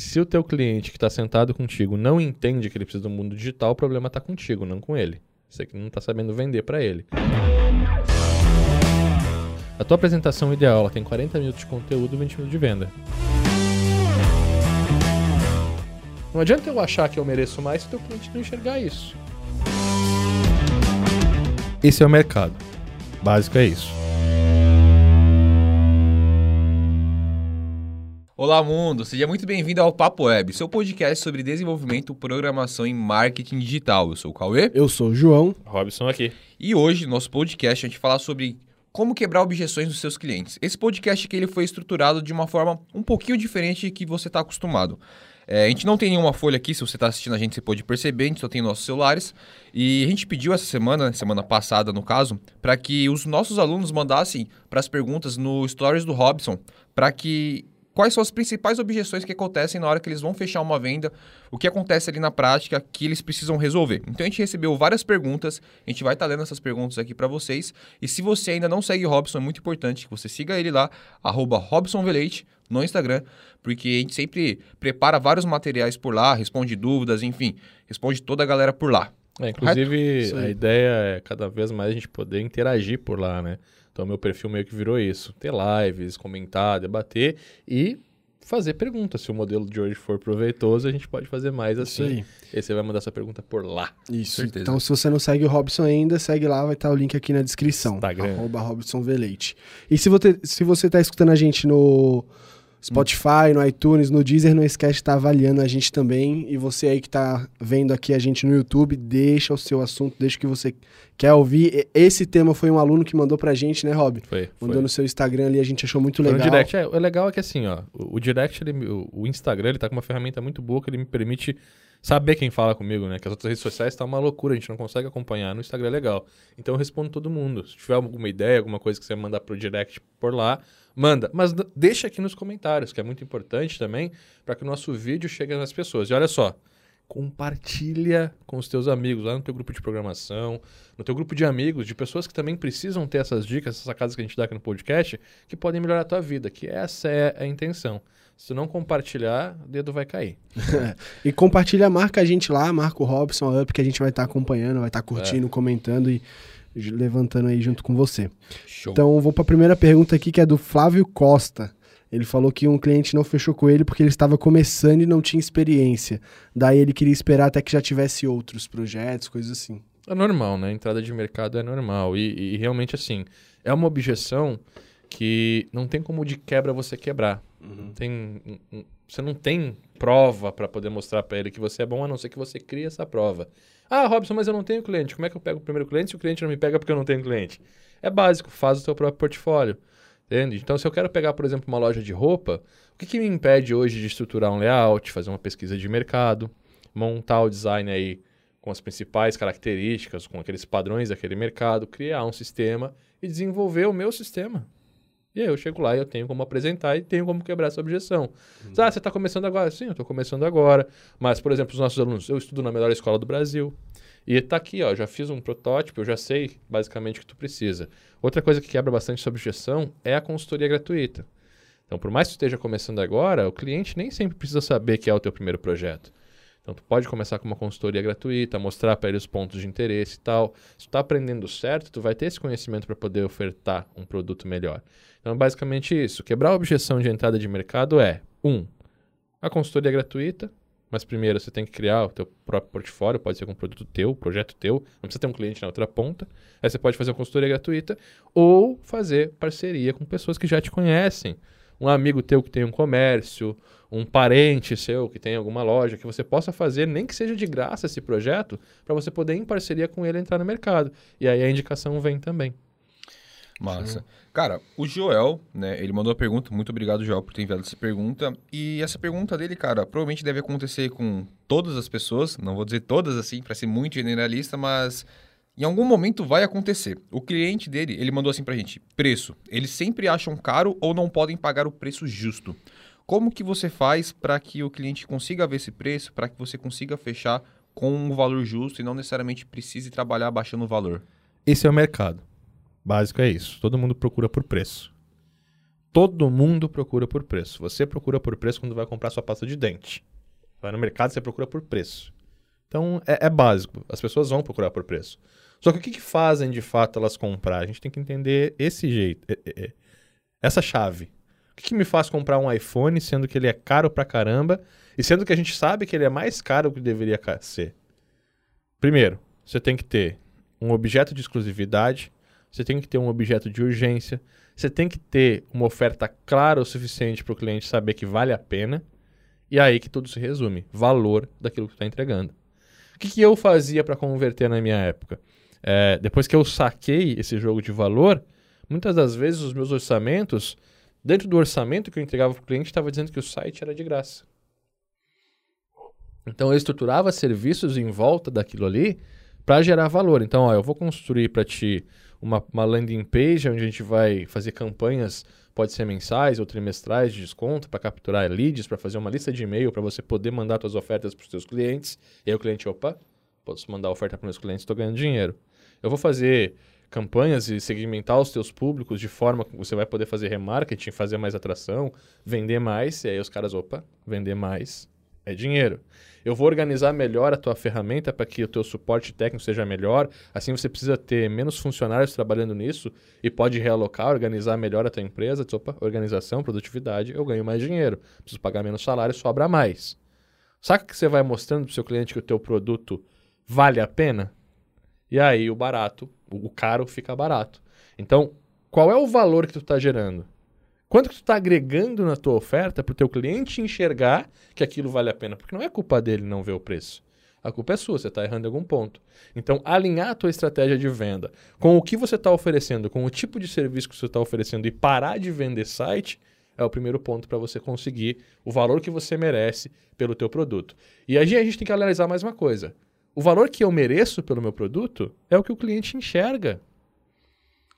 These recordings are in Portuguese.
Se o teu cliente que está sentado contigo não entende que ele precisa do mundo digital, o problema está contigo, não com ele. Você que não está sabendo vender para ele. A tua apresentação ideal ela tem 40 minutos de conteúdo e 20 minutos de venda. Não adianta eu achar que eu mereço mais se o teu cliente não enxergar isso. Esse é o mercado. Básico é isso. Olá, mundo! Seja muito bem-vindo ao Papo Web, seu podcast sobre desenvolvimento, programação e marketing digital. Eu sou o Cauê. Eu sou o João. Robson aqui. E hoje, no nosso podcast, a gente vai falar sobre como quebrar objeções dos seus clientes. Esse podcast aqui ele foi estruturado de uma forma um pouquinho diferente que você está acostumado. É, a gente não tem nenhuma folha aqui, se você está assistindo a gente, você pode perceber, a gente só tem nossos celulares. E a gente pediu essa semana, semana passada no caso, para que os nossos alunos mandassem para as perguntas no Stories do Robson, para que quais são as principais objeções que acontecem na hora que eles vão fechar uma venda, o que acontece ali na prática que eles precisam resolver. Então a gente recebeu várias perguntas, a gente vai estar tá lendo essas perguntas aqui para vocês. E se você ainda não segue o Robson, é muito importante que você siga ele lá, RobsonVeleite, no Instagram, porque a gente sempre prepara vários materiais por lá, responde dúvidas, enfim, responde toda a galera por lá. É, inclusive, a ideia é cada vez mais a gente poder interagir por lá, né? Então, meu perfil meio que virou isso: ter lives, comentar, debater e fazer perguntas. Se o modelo de hoje for proveitoso, a gente pode fazer mais assim. Isso aí. E aí você vai mandar sua pergunta por lá. Isso. Certeza. Então, se você não segue o Robson ainda, segue lá, vai estar o link aqui na descrição. Instagram. Arroba Robson Veleite. E se você, se você está escutando a gente no Spotify, no iTunes, no Deezer, não esquece de estar tá avaliando a gente também. E você aí que está vendo aqui a gente no YouTube, deixa o seu assunto, deixa o que você quer ouvir. Esse tema foi um aluno que mandou pra gente, né, Rob? Foi. Mandou foi. no seu Instagram ali, a gente achou muito legal. No direct, é, o legal é que assim, ó, o, o direct, ele, o, o, Instagram, ele tá com uma ferramenta muito boa que ele me permite saber quem fala comigo, né? Que as outras redes sociais tá uma loucura, a gente não consegue acompanhar. No Instagram é legal. Então eu respondo todo mundo. Se tiver alguma ideia, alguma coisa que você mandar pro direct por lá, manda. Mas deixa aqui nos comentários, que é muito importante também, para que o nosso vídeo chegue nas pessoas. E olha só, compartilha com os teus amigos, lá no teu grupo de programação, no teu grupo de amigos, de pessoas que também precisam ter essas dicas, essas sacadas que a gente dá aqui no podcast, que podem melhorar a tua vida, que essa é a intenção. Se tu não compartilhar, o dedo vai cair. e compartilha, marca a gente lá, marca o Robson Up, que a gente vai estar tá acompanhando, vai estar tá curtindo, é. comentando e levantando aí junto com você. Show. Então, vou para a primeira pergunta aqui, que é do Flávio Costa. Ele falou que um cliente não fechou com ele porque ele estava começando e não tinha experiência. Daí ele queria esperar até que já tivesse outros projetos, coisas assim. É normal, né? Entrada de mercado é normal. E, e realmente, assim, é uma objeção que não tem como de quebra você quebrar. Uhum. Tem, você não tem prova para poder mostrar para ele que você é bom, a não ser que você crie essa prova. Ah, Robson, mas eu não tenho cliente. Como é que eu pego o primeiro cliente se o cliente não me pega porque eu não tenho cliente? É básico, faz o seu próprio portfólio. Entende? Então, se eu quero pegar, por exemplo, uma loja de roupa, o que, que me impede hoje de estruturar um layout, fazer uma pesquisa de mercado, montar o design aí com as principais características, com aqueles padrões daquele mercado, criar um sistema e desenvolver o meu sistema. E aí eu chego lá e eu tenho como apresentar e tenho como quebrar essa objeção. Uhum. Ah, você está começando agora? Sim, eu estou começando agora. Mas, por exemplo, os nossos alunos, eu estudo na melhor escola do Brasil. E está aqui, ó, já fiz um protótipo, eu já sei basicamente o que tu precisa. Outra coisa que quebra bastante essa objeção é a consultoria gratuita. Então, por mais que tu esteja começando agora, o cliente nem sempre precisa saber que é o teu primeiro projeto. Então, tu pode começar com uma consultoria gratuita, mostrar para ele os pontos de interesse e tal. Se tu está aprendendo certo, tu vai ter esse conhecimento para poder ofertar um produto melhor. Então, basicamente isso. Quebrar a objeção de entrada de mercado é, um, a consultoria gratuita, mas primeiro você tem que criar o teu próprio portfólio, pode ser com um produto teu, projeto teu, não precisa ter um cliente na outra ponta. Aí você pode fazer uma consultoria gratuita ou fazer parceria com pessoas que já te conhecem. Um amigo teu que tem um comércio, um parente seu que tem alguma loja, que você possa fazer, nem que seja de graça esse projeto, para você poder, em parceria com ele, entrar no mercado. E aí a indicação vem também. Massa. Sim. Cara, o Joel, né, ele mandou a pergunta, muito obrigado, Joel, por ter enviado essa pergunta. E essa pergunta dele, cara, provavelmente deve acontecer com todas as pessoas, não vou dizer todas assim, para ser muito generalista, mas em algum momento vai acontecer. O cliente dele, ele mandou assim pra gente: preço. Eles sempre acham caro ou não podem pagar o preço justo. Como que você faz para que o cliente consiga ver esse preço, para que você consiga fechar com um valor justo e não necessariamente precise trabalhar baixando o valor? Esse é o mercado. Básico é isso. Todo mundo procura por preço. Todo mundo procura por preço. Você procura por preço quando vai comprar sua pasta de dente. Vai no mercado, você procura por preço. Então, é, é básico. As pessoas vão procurar por preço. Só que o que, que fazem de fato elas comprar? A gente tem que entender esse jeito, essa chave. O que, que me faz comprar um iPhone sendo que ele é caro pra caramba e sendo que a gente sabe que ele é mais caro do que deveria ser? Primeiro, você tem que ter um objeto de exclusividade, você tem que ter um objeto de urgência, você tem que ter uma oferta clara o suficiente para o cliente saber que vale a pena. E é aí que tudo se resume: valor daquilo que está entregando. O que, que eu fazia para converter na minha época? É, depois que eu saquei esse jogo de valor, muitas das vezes os meus orçamentos, dentro do orçamento que eu entregava para o cliente, estava dizendo que o site era de graça. Então eu estruturava serviços em volta daquilo ali para gerar valor. Então, ó, eu vou construir para ti uma, uma landing page onde a gente vai fazer campanhas, pode ser mensais ou trimestrais de desconto para capturar leads, para fazer uma lista de e-mail para você poder mandar suas ofertas para os seus clientes. E aí o cliente, opa, posso mandar oferta para meus clientes, estou ganhando dinheiro. Eu vou fazer campanhas e segmentar os teus públicos de forma que você vai poder fazer remarketing, fazer mais atração, vender mais, e aí os caras, opa, vender mais é dinheiro. Eu vou organizar melhor a tua ferramenta para que o teu suporte técnico seja melhor. Assim você precisa ter menos funcionários trabalhando nisso e pode realocar, organizar melhor a tua empresa. Opa, organização, produtividade, eu ganho mais dinheiro. Preciso pagar menos salário, sobra mais. Saca que você vai mostrando para o seu cliente que o teu produto vale a pena? E aí o barato, o caro fica barato. Então, qual é o valor que tu está gerando? Quanto que tu está agregando na tua oferta para o teu cliente enxergar que aquilo vale a pena? Porque não é culpa dele não ver o preço. A culpa é sua, você está errando em algum ponto. Então, alinhar a tua estratégia de venda com o que você está oferecendo, com o tipo de serviço que você está oferecendo e parar de vender site é o primeiro ponto para você conseguir o valor que você merece pelo teu produto. E aí a gente tem que analisar mais uma coisa. O valor que eu mereço pelo meu produto é o que o cliente enxerga.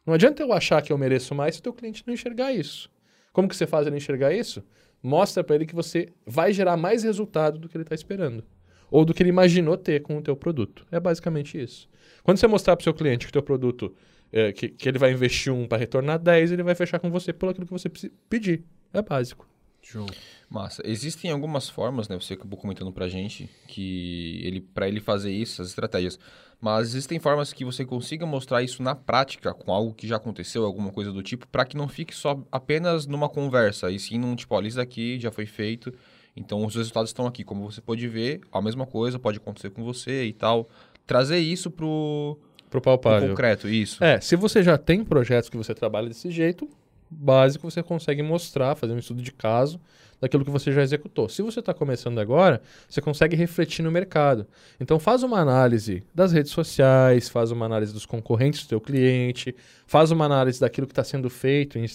Não adianta eu achar que eu mereço mais se o teu cliente não enxergar isso. Como que você faz ele enxergar isso? Mostra para ele que você vai gerar mais resultado do que ele está esperando. Ou do que ele imaginou ter com o teu produto. É basicamente isso. Quando você mostrar para o seu cliente que o teu produto, é, que, que ele vai investir um para retornar 10, ele vai fechar com você pelo aquilo que você pedir. É básico. Show. Massa. Existem algumas formas, né? Você acabou comentando pra gente que ele para ele fazer isso, as estratégias. Mas existem formas que você consiga mostrar isso na prática, com algo que já aconteceu, alguma coisa do tipo, para que não fique só apenas numa conversa, e sim num tipo, olha, isso aqui já foi feito, então os resultados estão aqui. Como você pode ver, a mesma coisa pode acontecer com você e tal. Trazer isso pro pro palpável. Pro concreto, isso. É, se você já tem projetos que você trabalha desse jeito, básico você consegue mostrar, fazer um estudo de caso daquilo que você já executou. Se você está começando agora, você consegue refletir no mercado. Então faz uma análise das redes sociais, faz uma análise dos concorrentes do teu cliente, faz uma análise daquilo que está sendo feito em,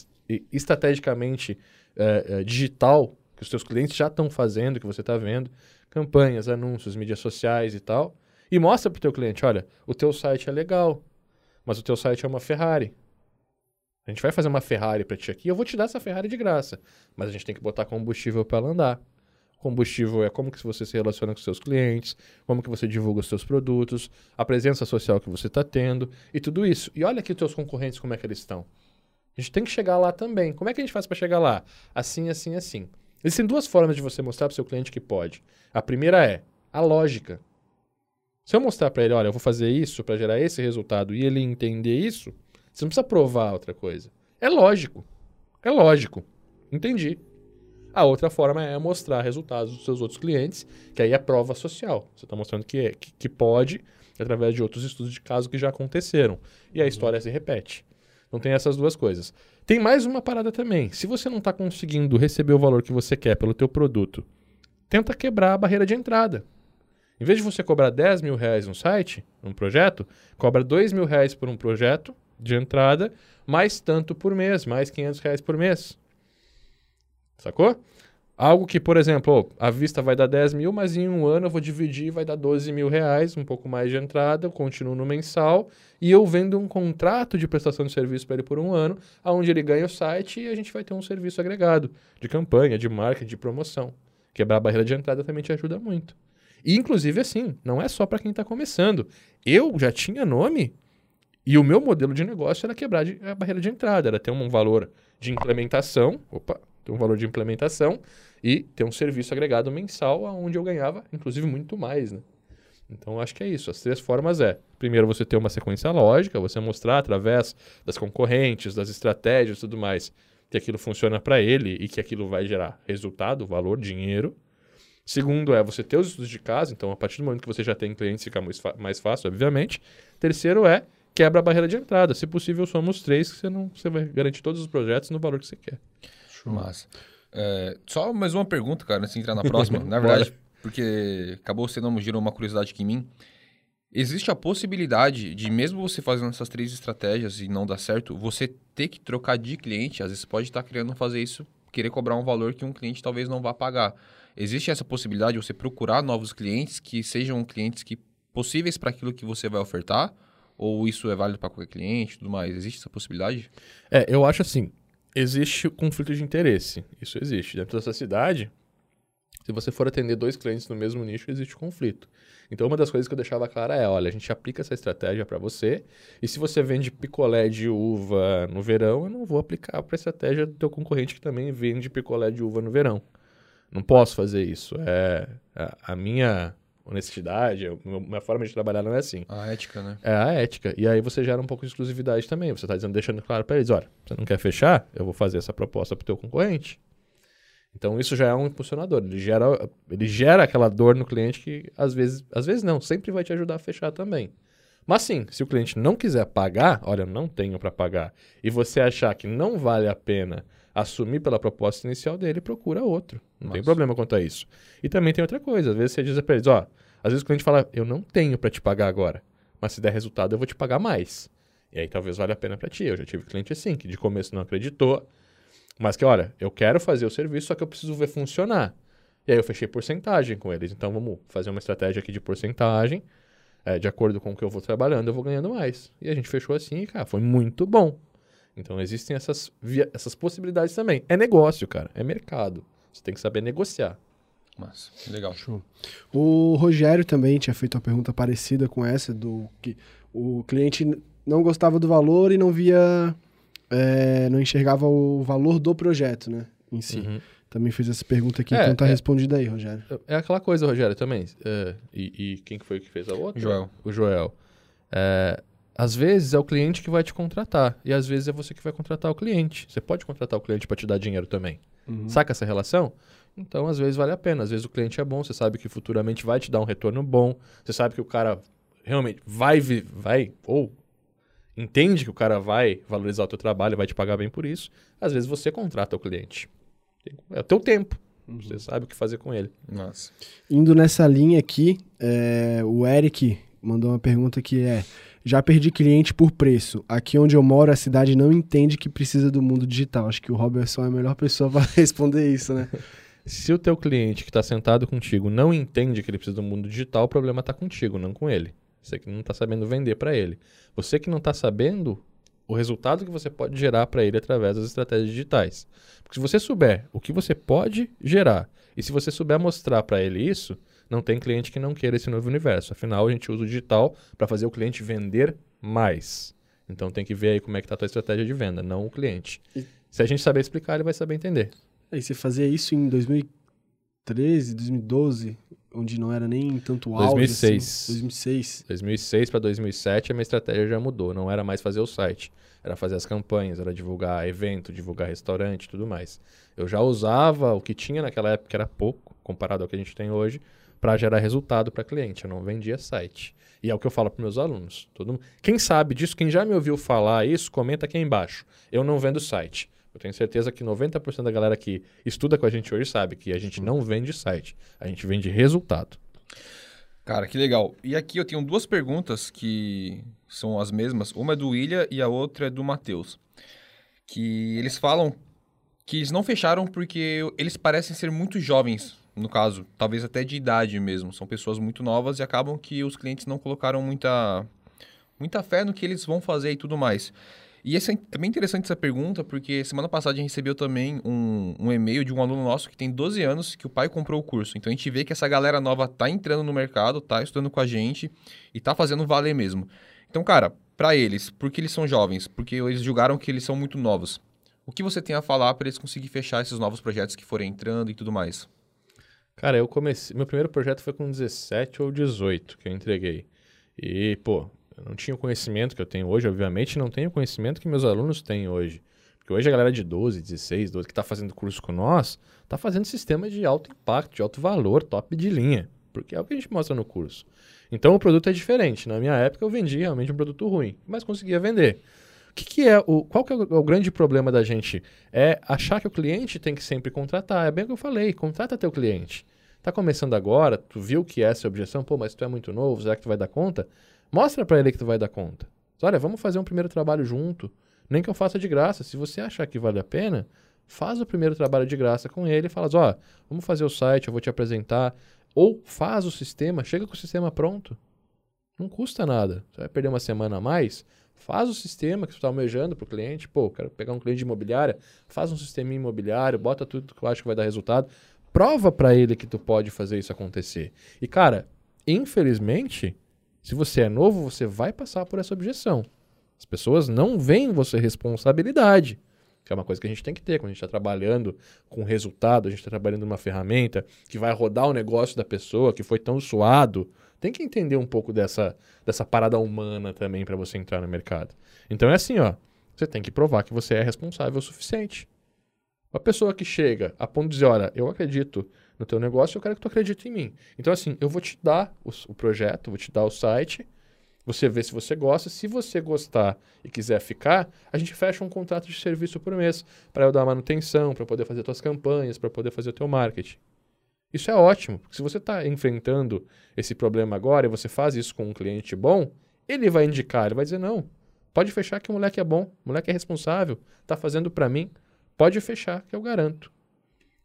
estrategicamente é, é, digital, que os teus clientes já estão fazendo, que você está vendo, campanhas, anúncios, mídias sociais e tal, e mostra para o teu cliente, olha, o teu site é legal, mas o teu site é uma Ferrari. A gente vai fazer uma Ferrari para ti aqui, eu vou te dar essa Ferrari de graça. Mas a gente tem que botar combustível para ela andar. Combustível é como que você se relaciona com seus clientes, como que você divulga os seus produtos, a presença social que você está tendo e tudo isso. E olha aqui os teus concorrentes como é que eles estão. A gente tem que chegar lá também. Como é que a gente faz para chegar lá? Assim, assim, assim. Existem duas formas de você mostrar para o seu cliente que pode. A primeira é a lógica. Se eu mostrar para ele, olha, eu vou fazer isso para gerar esse resultado e ele entender isso, você não precisa provar outra coisa. É lógico. É lógico. Entendi. A outra forma é mostrar resultados dos seus outros clientes, que aí é prova social. Você está mostrando que, é, que, que, pode, através de outros estudos de caso que já aconteceram. E a uhum. história se repete. Então tem essas duas coisas. Tem mais uma parada também. Se você não está conseguindo receber o valor que você quer pelo teu produto, tenta quebrar a barreira de entrada. Em vez de você cobrar 10 mil reais no site, num projeto, cobra 2 mil reais por um projeto de entrada, mais tanto por mês, mais 500 reais por mês. Sacou? Algo que, por exemplo, a vista vai dar 10 mil, mas em um ano eu vou dividir vai dar 12 mil reais, um pouco mais de entrada, eu continuo no mensal, e eu vendo um contrato de prestação de serviço para ele por um ano, onde ele ganha o site e a gente vai ter um serviço agregado de campanha, de marketing, de promoção. Quebrar a barreira de entrada também te ajuda muito. E, inclusive, assim, não é só para quem está começando. Eu já tinha nome e o meu modelo de negócio era quebrar de, a barreira de entrada, era ter um valor de implementação, opa, tem um valor de implementação e tem um serviço agregado mensal onde eu ganhava, inclusive, muito mais, né? Então, acho que é isso. As três formas é, primeiro, você ter uma sequência lógica, você mostrar através das concorrentes, das estratégias e tudo mais, que aquilo funciona para ele e que aquilo vai gerar resultado, valor, dinheiro. Segundo é você ter os estudos de casa, então a partir do momento que você já tem clientes fica mais, mais fácil, obviamente. Terceiro é quebra a barreira de entrada. Se possível, somos três que você não você vai garantir todos os projetos no valor que você quer. Show. Massa. É, só mais uma pergunta, cara, antes de entrar na próxima. na verdade, porque acabou sendo gerou uma curiosidade aqui em mim. Existe a possibilidade de, mesmo você fazendo essas três estratégias e não dar certo, você ter que trocar de cliente. Às vezes pode estar querendo fazer isso, querer cobrar um valor que um cliente talvez não vá pagar. Existe essa possibilidade de você procurar novos clientes que sejam clientes que possíveis para aquilo que você vai ofertar? Ou isso é válido para qualquer cliente e tudo mais? Existe essa possibilidade? É, eu acho assim, existe conflito de interesse. Isso existe. Dentro dessa cidade, se você for atender dois clientes no mesmo nicho, existe conflito. Então, uma das coisas que eu deixava clara é: olha, a gente aplica essa estratégia para você, e se você vende picolé de uva no verão, eu não vou aplicar para a estratégia do teu concorrente que também vende picolé de uva no verão. Não posso fazer isso. É a, a minha honestidade, a minha forma de trabalhar não é assim. A ética, né? É a ética. E aí você gera um pouco de exclusividade também. Você está dizendo, deixando claro para eles, olha, você não quer fechar? Eu vou fazer essa proposta para o teu concorrente. Então isso já é um impulsionador. Ele gera, ele gera aquela dor no cliente que às vezes, às vezes não, sempre vai te ajudar a fechar também. Mas sim, se o cliente não quiser pagar, olha, não tenho para pagar, e você achar que não vale a pena assumir pela proposta inicial dele, procura outro. Não Nossa. tem problema quanto a isso. E também tem outra coisa, às vezes você diz para eles, ó, às vezes o cliente fala, eu não tenho para te pagar agora, mas se der resultado eu vou te pagar mais. E aí talvez valha a pena para ti. Eu já tive cliente assim, que de começo não acreditou, mas que, olha, eu quero fazer o serviço, só que eu preciso ver funcionar. E aí eu fechei porcentagem com eles. Então vamos fazer uma estratégia aqui de porcentagem. É, de acordo com o que eu vou trabalhando, eu vou ganhando mais. E a gente fechou assim e, cara, foi muito bom. Então existem essas, via, essas possibilidades também. É negócio, cara. É mercado. Você tem que saber negociar. Mas, legal. Show. O Rogério também tinha feito uma pergunta parecida com essa, do que o cliente não gostava do valor e não via é, não enxergava o valor do projeto, né? Em si. Uhum. Também fiz essa pergunta aqui, é, então tá é, respondida aí, Rogério. É aquela coisa, Rogério, também. É, e, e, quem foi que fez a outra? Joel. O Joel. É, às vezes é o cliente que vai te contratar. E às vezes é você que vai contratar o cliente. Você pode contratar o cliente para te dar dinheiro também. Uhum. Saca essa relação? Então, às vezes vale a pena. Às vezes o cliente é bom, você sabe que futuramente vai te dar um retorno bom. Você sabe que o cara realmente vai, vai ou entende que o cara vai valorizar o teu trabalho, vai te pagar bem por isso, às vezes você contrata o cliente. É o teu tempo. Uhum. Você sabe o que fazer com ele. Nossa. Indo nessa linha aqui, é, o Eric mandou uma pergunta que é: já perdi cliente por preço. Aqui onde eu moro, a cidade não entende que precisa do mundo digital. Acho que o Robertson é a melhor pessoa para responder isso, né? Se o teu cliente que está sentado contigo não entende que ele precisa do mundo digital, o problema está contigo, não com ele. Você que não está sabendo vender para ele. Você que não está sabendo o resultado que você pode gerar para ele através das estratégias digitais. Porque se você souber o que você pode gerar e se você souber mostrar para ele isso, não tem cliente que não queira esse novo universo. Afinal, a gente usa o digital para fazer o cliente vender mais. Então tem que ver aí como é que está a tua estratégia de venda, não o cliente. E... Se a gente saber explicar, ele vai saber entender. E você fazia isso em 2013, 2012? onde não era nem tanto alto. 2006. Assim, 2006. 2006 para 2007 a minha estratégia já mudou. Não era mais fazer o site, era fazer as campanhas, era divulgar evento, divulgar restaurante e tudo mais. Eu já usava o que tinha naquela época, que era pouco, comparado ao que a gente tem hoje, para gerar resultado para cliente. Eu não vendia site. E é o que eu falo para meus alunos. Todo mundo... Quem sabe disso, quem já me ouviu falar isso, comenta aqui embaixo. Eu não vendo site. Eu tenho certeza que 90% da galera que estuda com a gente hoje sabe que a gente não vende site, a gente vende resultado. Cara, que legal. E aqui eu tenho duas perguntas que são as mesmas. Uma é do William e a outra é do Matheus. Que eles falam que eles não fecharam porque eles parecem ser muito jovens, no caso, talvez até de idade mesmo. São pessoas muito novas e acabam que os clientes não colocaram muita, muita fé no que eles vão fazer e tudo mais. E esse é, bem interessante essa pergunta, porque semana passada a gente recebeu também um, um e-mail de um aluno nosso que tem 12 anos, que o pai comprou o curso. Então a gente vê que essa galera nova tá entrando no mercado, tá estudando com a gente e tá fazendo valer mesmo. Então, cara, para eles, porque eles são jovens, porque eles julgaram que eles são muito novos. o que você tem a falar para eles conseguirem fechar esses novos projetos que forem entrando e tudo mais? Cara, eu comecei. Meu primeiro projeto foi com 17 ou 18 que eu entreguei. E, pô, eu não tinha o conhecimento que eu tenho hoje, obviamente, não tenho o conhecimento que meus alunos têm hoje. Porque hoje a galera de 12, 16, 12 que está fazendo curso com nós, está fazendo sistema de alto impacto, de alto valor, top de linha. Porque é o que a gente mostra no curso. Então o produto é diferente. Na minha época eu vendia realmente um produto ruim, mas conseguia vender. Que, que é o. Qual que é o, o, grande problema da gente? É achar que o cliente tem que sempre contratar. É bem o que eu falei, contrata teu cliente. Tá começando agora, tu viu que essa é a objeção, pô, mas tu é muito novo, será que tu vai dar conta? Mostra para ele que tu vai dar conta. Olha, vamos fazer um primeiro trabalho junto. Nem que eu faça de graça. Se você achar que vale a pena, faz o primeiro trabalho de graça com ele e fala: ó, vamos fazer o site, eu vou te apresentar. Ou faz o sistema, chega com o sistema pronto. Não custa nada. Você vai perder uma semana a mais, faz o sistema que você está almejando para o cliente. Pô, quero pegar um cliente de imobiliária, faz um sistema imobiliário, bota tudo que eu acho que vai dar resultado. Prova para ele que tu pode fazer isso acontecer. E, cara, infelizmente, se você é novo, você vai passar por essa objeção. As pessoas não veem você responsabilidade, que é uma coisa que a gente tem que ter quando a gente está trabalhando com resultado, a gente está trabalhando numa ferramenta que vai rodar o negócio da pessoa, que foi tão suado. Tem que entender um pouco dessa, dessa parada humana também para você entrar no mercado. Então é assim, ó. Você tem que provar que você é responsável o suficiente. A pessoa que chega a ponto de dizer, olha, eu acredito no teu negócio, eu quero que tu acredite em mim. Então, assim, eu vou te dar o, o projeto, vou te dar o site, você vê se você gosta. Se você gostar e quiser ficar, a gente fecha um contrato de serviço por mês para eu dar manutenção, para poder fazer suas campanhas, para poder fazer o teu marketing. Isso é ótimo, porque se você está enfrentando esse problema agora e você faz isso com um cliente bom, ele vai indicar, ele vai dizer, não, pode fechar que o moleque é bom, o moleque é responsável, está fazendo para mim, pode fechar que eu garanto.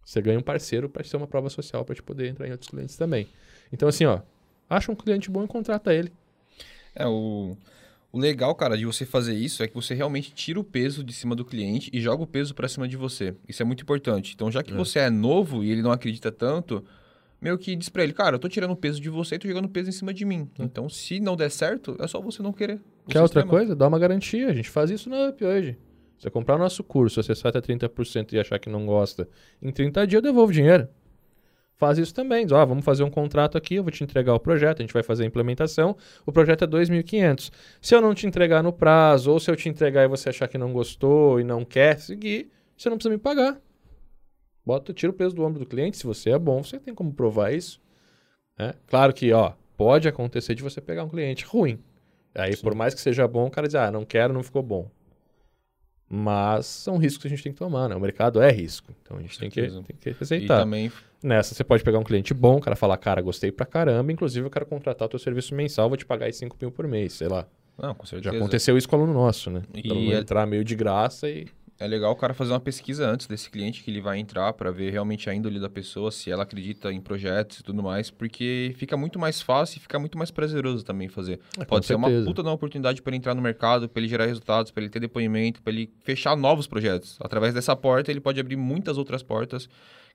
Você ganha um parceiro para ser uma prova social para te poder entrar em outros clientes também. Então, assim, ó, acha um cliente bom e contrata ele. É, o, o legal, cara, de você fazer isso é que você realmente tira o peso de cima do cliente e joga o peso para cima de você. Isso é muito importante. Então, já que é. você é novo e ele não acredita tanto, meio que diz pra ele, cara, eu tô tirando o peso de você e tô jogando peso em cima de mim. É. Então, se não der certo, é só você não querer. Quer sistema. outra coisa? Dá uma garantia. A gente faz isso na UP hoje. Você comprar o nosso curso, acessar até 30% e achar que não gosta, em 30 dias eu devolvo dinheiro. Faz isso também. Diz, ó, vamos fazer um contrato aqui, eu vou te entregar o projeto, a gente vai fazer a implementação. O projeto é 2.500. Se eu não te entregar no prazo, ou se eu te entregar e você achar que não gostou e não quer seguir, você não precisa me pagar. Bota, tira o peso do ombro do cliente. Se você é bom, você tem como provar isso. É? Claro que, ó, pode acontecer de você pegar um cliente ruim. Aí, Sim. por mais que seja bom, o cara diz, ah, não quero, não ficou bom. Mas são riscos que a gente tem que tomar, né? O mercado é risco. Então a gente tem que, tem que aceitar. E também... Nessa, você pode pegar um cliente bom, o cara falar, cara, gostei pra caramba, inclusive eu quero contratar o teu serviço mensal, vou te pagar aí 5 mil por mês, sei lá. Não, com certeza. Já aconteceu isso com o aluno nosso, né? E não é... entrar meio de graça e é legal o cara fazer uma pesquisa antes desse cliente que ele vai entrar para ver realmente a índole da pessoa, se ela acredita em projetos e tudo mais, porque fica muito mais fácil e fica muito mais prazeroso também fazer. É, Pode ser certeza. uma puta uma oportunidade para ele entrar no mercado, para ele gerar resultados, para ele ter depoimento, para ele fechar novos projetos. Através dessa porta, ele pode abrir muitas outras portas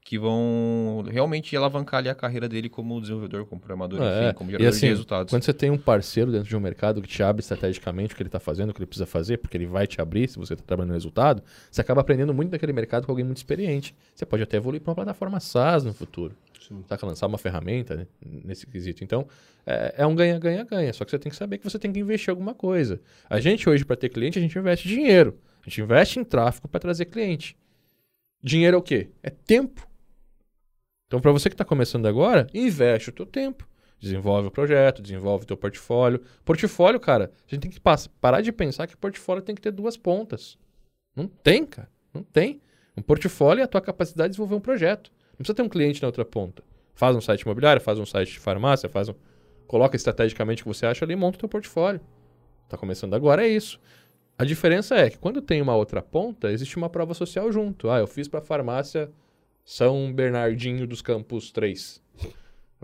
que vão realmente alavancar ali a carreira dele como desenvolvedor, como programador, é, enfim, como gerador assim, de resultados. Quando você tem um parceiro dentro de um mercado que te abre estrategicamente o que ele está fazendo, o que ele precisa fazer, porque ele vai te abrir se você está trabalhando no resultado, você acaba aprendendo muito daquele mercado com alguém muito experiente. Você pode até evoluir para uma plataforma SaaS no futuro. Saca? Lançar uma ferramenta né, nesse quesito. Então, é, é um ganha-ganha-ganha. Só que você tem que saber que você tem que investir alguma coisa. A gente hoje, para ter cliente, a gente investe dinheiro. A gente investe em tráfego para trazer cliente. Dinheiro é o quê? É tempo. Então, para você que está começando agora, investe o teu tempo. Desenvolve o projeto, desenvolve o teu portfólio. Portfólio, cara, a gente tem que parar de pensar que portfólio tem que ter duas pontas. Não tem, cara. Não tem. Um portfólio é a tua capacidade de desenvolver um projeto. Não precisa ter um cliente na outra ponta. Faz um site imobiliário, faz um site de farmácia, faz um... Coloca estrategicamente o que você acha ali e monta o teu portfólio. Está começando agora, é isso. A diferença é que quando tem uma outra ponta, existe uma prova social junto. Ah, eu fiz para farmácia são Bernardinho dos Campos 3.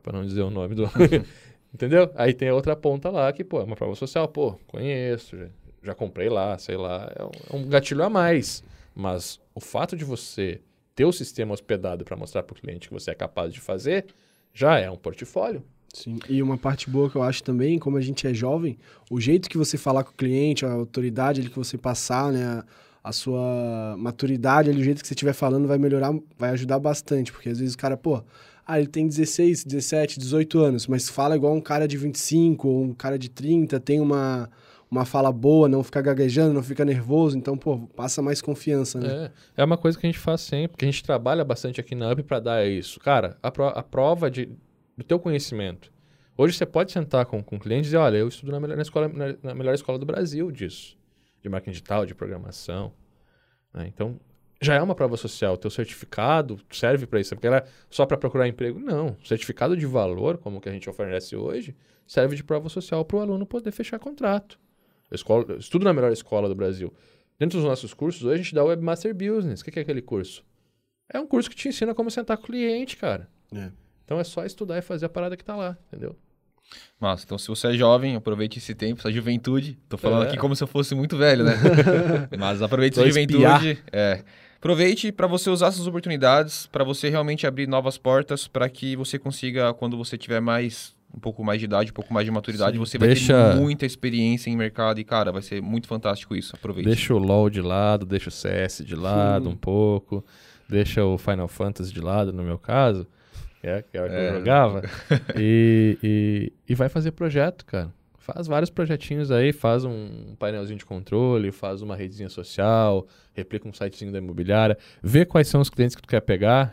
Para não dizer o nome do. Entendeu? Aí tem a outra ponta lá que, pô, é uma prova social. Pô, conheço, já, já comprei lá, sei lá. É um, é um, gatilho a mais. Mas o fato de você ter o sistema hospedado para mostrar para o cliente que você é capaz de fazer, já é um portfólio. Sim, e uma parte boa que eu acho também, como a gente é jovem, o jeito que você falar com o cliente, a autoridade que você passar, né, a sua maturidade ali, o jeito que você estiver falando vai melhorar, vai ajudar bastante, porque às vezes o cara, pô, ah, ele tem 16, 17, 18 anos, mas fala igual um cara de 25 ou um cara de 30, tem uma, uma fala boa, não fica gaguejando, não fica nervoso, então, pô, passa mais confiança, né? É, é uma coisa que a gente faz sempre, que a gente trabalha bastante aqui na UP para dar isso. Cara, a, pro, a prova de, do teu conhecimento. Hoje você pode sentar com, com cliente e dizer, olha, eu estudo na melhor, na escola, na, na melhor escola do Brasil disso de marketing digital, de programação. Né? Então, já é uma prova social. O teu certificado serve para isso. Porque ela é só para procurar emprego? Não. O certificado de valor, como que a gente oferece hoje, serve de prova social para o aluno poder fechar contrato. Escola, estudo na melhor escola do Brasil. Dentro dos nossos cursos, hoje a gente dá o Webmaster Business. O que é aquele curso? É um curso que te ensina como sentar com o cliente, cara. É. Então é só estudar e fazer a parada que está lá, entendeu? Massa, então se você é jovem, aproveite esse tempo, essa juventude. Tô falando é. aqui como se eu fosse muito velho, né? Mas aproveite essa juventude. É. Aproveite para você usar essas oportunidades, para você realmente abrir novas portas, para que você consiga, quando você tiver mais um pouco mais de idade, um pouco mais de maturidade, Sim, você vai deixa... ter muita experiência em mercado e, cara, vai ser muito fantástico isso. Aproveite. Deixa o LoL de lado, deixa o CS de lado Sim. um pouco, deixa o Final Fantasy de lado, no meu caso que é, que, é que é. eu jogava, e, e, e vai fazer projeto, cara. Faz vários projetinhos aí, faz um painelzinho de controle, faz uma redezinha social, replica um sitezinho da imobiliária, vê quais são os clientes que tu quer pegar,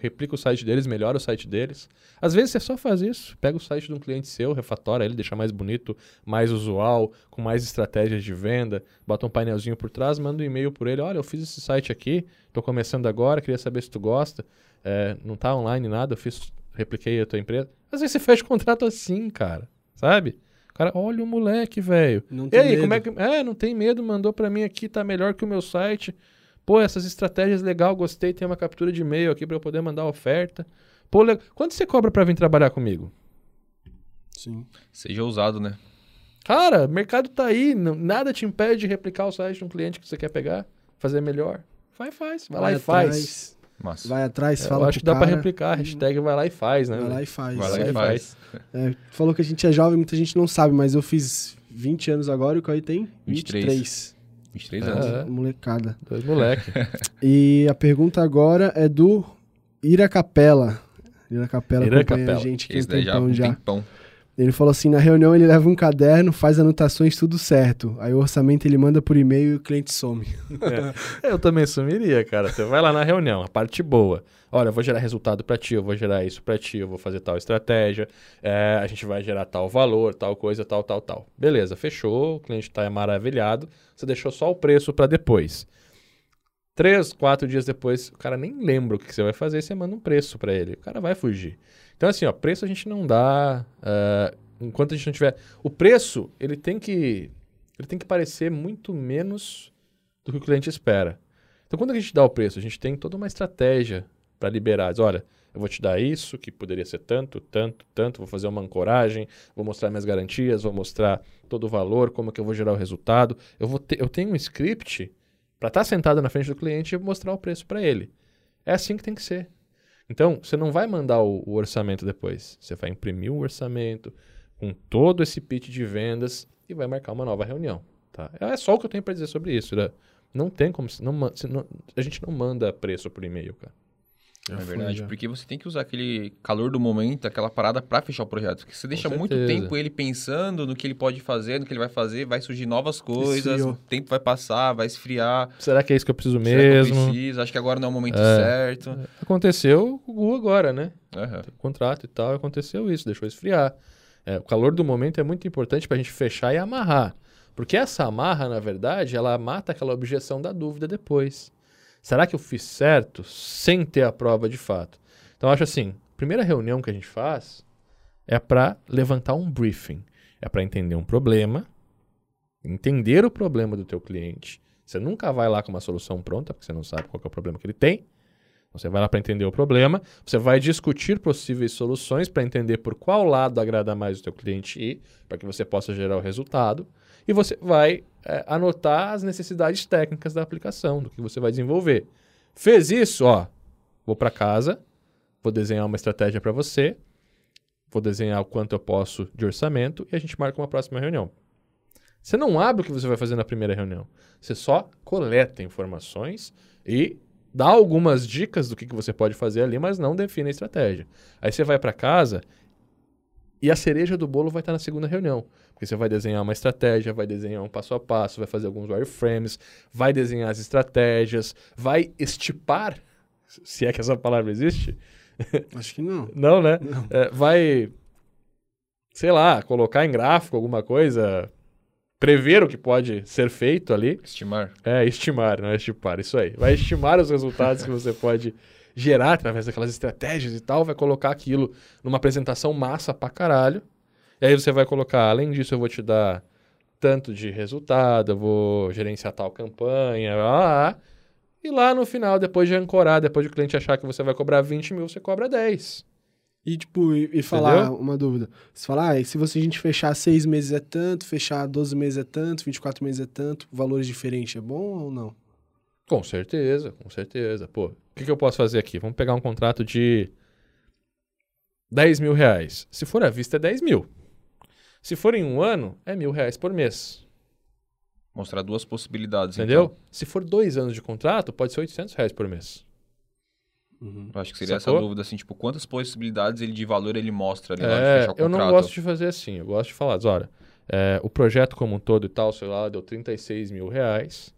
replica o site deles, melhora o site deles. Às vezes você só faz isso, pega o site de um cliente seu, refatora ele, deixa mais bonito, mais usual, com mais estratégias de venda, bota um painelzinho por trás, manda um e-mail por ele, olha, eu fiz esse site aqui, estou começando agora, queria saber se tu gosta, é, não tá online nada, eu fiz, repliquei a tua empresa. Às vezes você fecha o contrato assim, cara, sabe? O cara, olha o moleque, velho. E aí, medo. como é que. É, não tem medo, mandou para mim aqui, tá melhor que o meu site. Pô, essas estratégias legal, gostei, tem uma captura de e-mail aqui para eu poder mandar oferta. Pô, le... quanto você cobra para vir trabalhar comigo? Sim. Seja ousado, né? Cara, o mercado tá aí, não, nada te impede de replicar o site de um cliente que você quer pegar, fazer melhor. Vai, faz. Vai, vai lá e faz. Massa. Vai atrás, é, fala Eu acho que dá para replicar, hashtag vai lá e faz, né? Vai lá e faz. Vai lá e faz. É, falou que a gente é jovem, muita gente não sabe, mas eu fiz 20 anos agora e o Caio tem 23. 23. 23 anos. É. Molecada. Dois moleque. e a pergunta agora é do Ira Capela. Ira Capela Ira Capela. a gente que tem um tempão já. Tempão. Ele falou assim: na reunião ele leva um caderno, faz anotações, tudo certo. Aí o orçamento ele manda por e-mail e o cliente some. É. Eu também sumiria, cara. Você vai lá na reunião, a parte boa. Olha, eu vou gerar resultado para ti, eu vou gerar isso para ti, eu vou fazer tal estratégia, é, a gente vai gerar tal valor, tal coisa, tal, tal, tal. Beleza, fechou, o cliente está maravilhado, você deixou só o preço para depois. Três, quatro dias depois, o cara nem lembra o que você vai fazer, você manda um preço para ele. O cara vai fugir. Então, assim, ó, preço a gente não dá. Uh, enquanto a gente não tiver. O preço, ele tem que. Ele tem que parecer muito menos do que o cliente espera. Então, quando a gente dá o preço, a gente tem toda uma estratégia para liberar. Olha, eu vou te dar isso, que poderia ser tanto, tanto, tanto, vou fazer uma ancoragem, vou mostrar minhas garantias, vou mostrar todo o valor, como que eu vou gerar o resultado. Eu, vou ter, eu tenho um script para estar tá sentado na frente do cliente e mostrar o preço para ele. É assim que tem que ser. Então, você não vai mandar o, o orçamento depois. Você vai imprimir o orçamento com todo esse pitch de vendas e vai marcar uma nova reunião. Tá? É só o que eu tenho para dizer sobre isso. Né? Não tem como. Não, a gente não manda preço por e-mail, cara. É verdade, já. porque você tem que usar aquele calor do momento, aquela parada para fechar o projeto. Porque você deixa muito tempo ele pensando no que ele pode fazer, no que ele vai fazer, vai surgir novas coisas, o tempo vai passar, vai esfriar. Será que é isso que eu preciso Será mesmo? Que eu preciso? Acho que agora não é o momento é. certo. Aconteceu o Google agora, né? Uhum. Contrato e tal, aconteceu isso, deixou esfriar. É, o calor do momento é muito importante para a gente fechar e amarrar. Porque essa amarra, na verdade, ela mata aquela objeção da dúvida depois. Será que eu fiz certo sem ter a prova de fato? Então, acho assim: a primeira reunião que a gente faz é para levantar um briefing. É para entender um problema, entender o problema do teu cliente. Você nunca vai lá com uma solução pronta, porque você não sabe qual é o problema que ele tem. Você vai lá para entender o problema, você vai discutir possíveis soluções para entender por qual lado agrada mais o teu cliente ir, para que você possa gerar o resultado e você vai é, anotar as necessidades técnicas da aplicação, do que você vai desenvolver. Fez isso, ó, vou para casa, vou desenhar uma estratégia para você, vou desenhar o quanto eu posso de orçamento e a gente marca uma próxima reunião. Você não abre o que você vai fazer na primeira reunião. Você só coleta informações e dá algumas dicas do que, que você pode fazer ali, mas não define a estratégia. Aí você vai para casa e a cereja do bolo vai estar na segunda reunião. Porque você vai desenhar uma estratégia, vai desenhar um passo a passo, vai fazer alguns wireframes, vai desenhar as estratégias, vai estipar, se é que essa palavra existe. Acho que não. não, né? Não. É, vai, sei lá, colocar em gráfico alguma coisa, prever o que pode ser feito ali. Estimar. É, estimar, não é estipar, isso aí. Vai estimar os resultados que você pode gerar através daquelas estratégias e tal, vai colocar aquilo numa apresentação massa pra caralho. E aí você vai colocar, além disso, eu vou te dar tanto de resultado, eu vou gerenciar tal campanha, lá, lá. E lá no final, depois de ancorar, depois de o cliente achar que você vai cobrar 20 mil, você cobra 10. E, tipo, e, e falar Entendeu? uma dúvida. Você falar, ah, se você, a gente fechar seis meses é tanto, fechar 12 meses é tanto, 24 meses é tanto, valores diferentes é bom ou não? Com certeza, com certeza. Pô, o que, que eu posso fazer aqui? Vamos pegar um contrato de 10 mil reais. Se for à vista, é 10 mil. Se for em um ano, é mil reais por mês. Mostrar duas possibilidades. Entendeu? então. Se for dois anos de contrato, pode ser 800 reais por mês. Eu acho que seria Sacou? essa dúvida, assim, tipo, quantas possibilidades ele de valor ele mostra ali na hora de É, fechar o eu contrato. não gosto de fazer assim. Eu gosto de falar, olha, é, o projeto como um todo e tal, sei lá, deu 36 mil reais,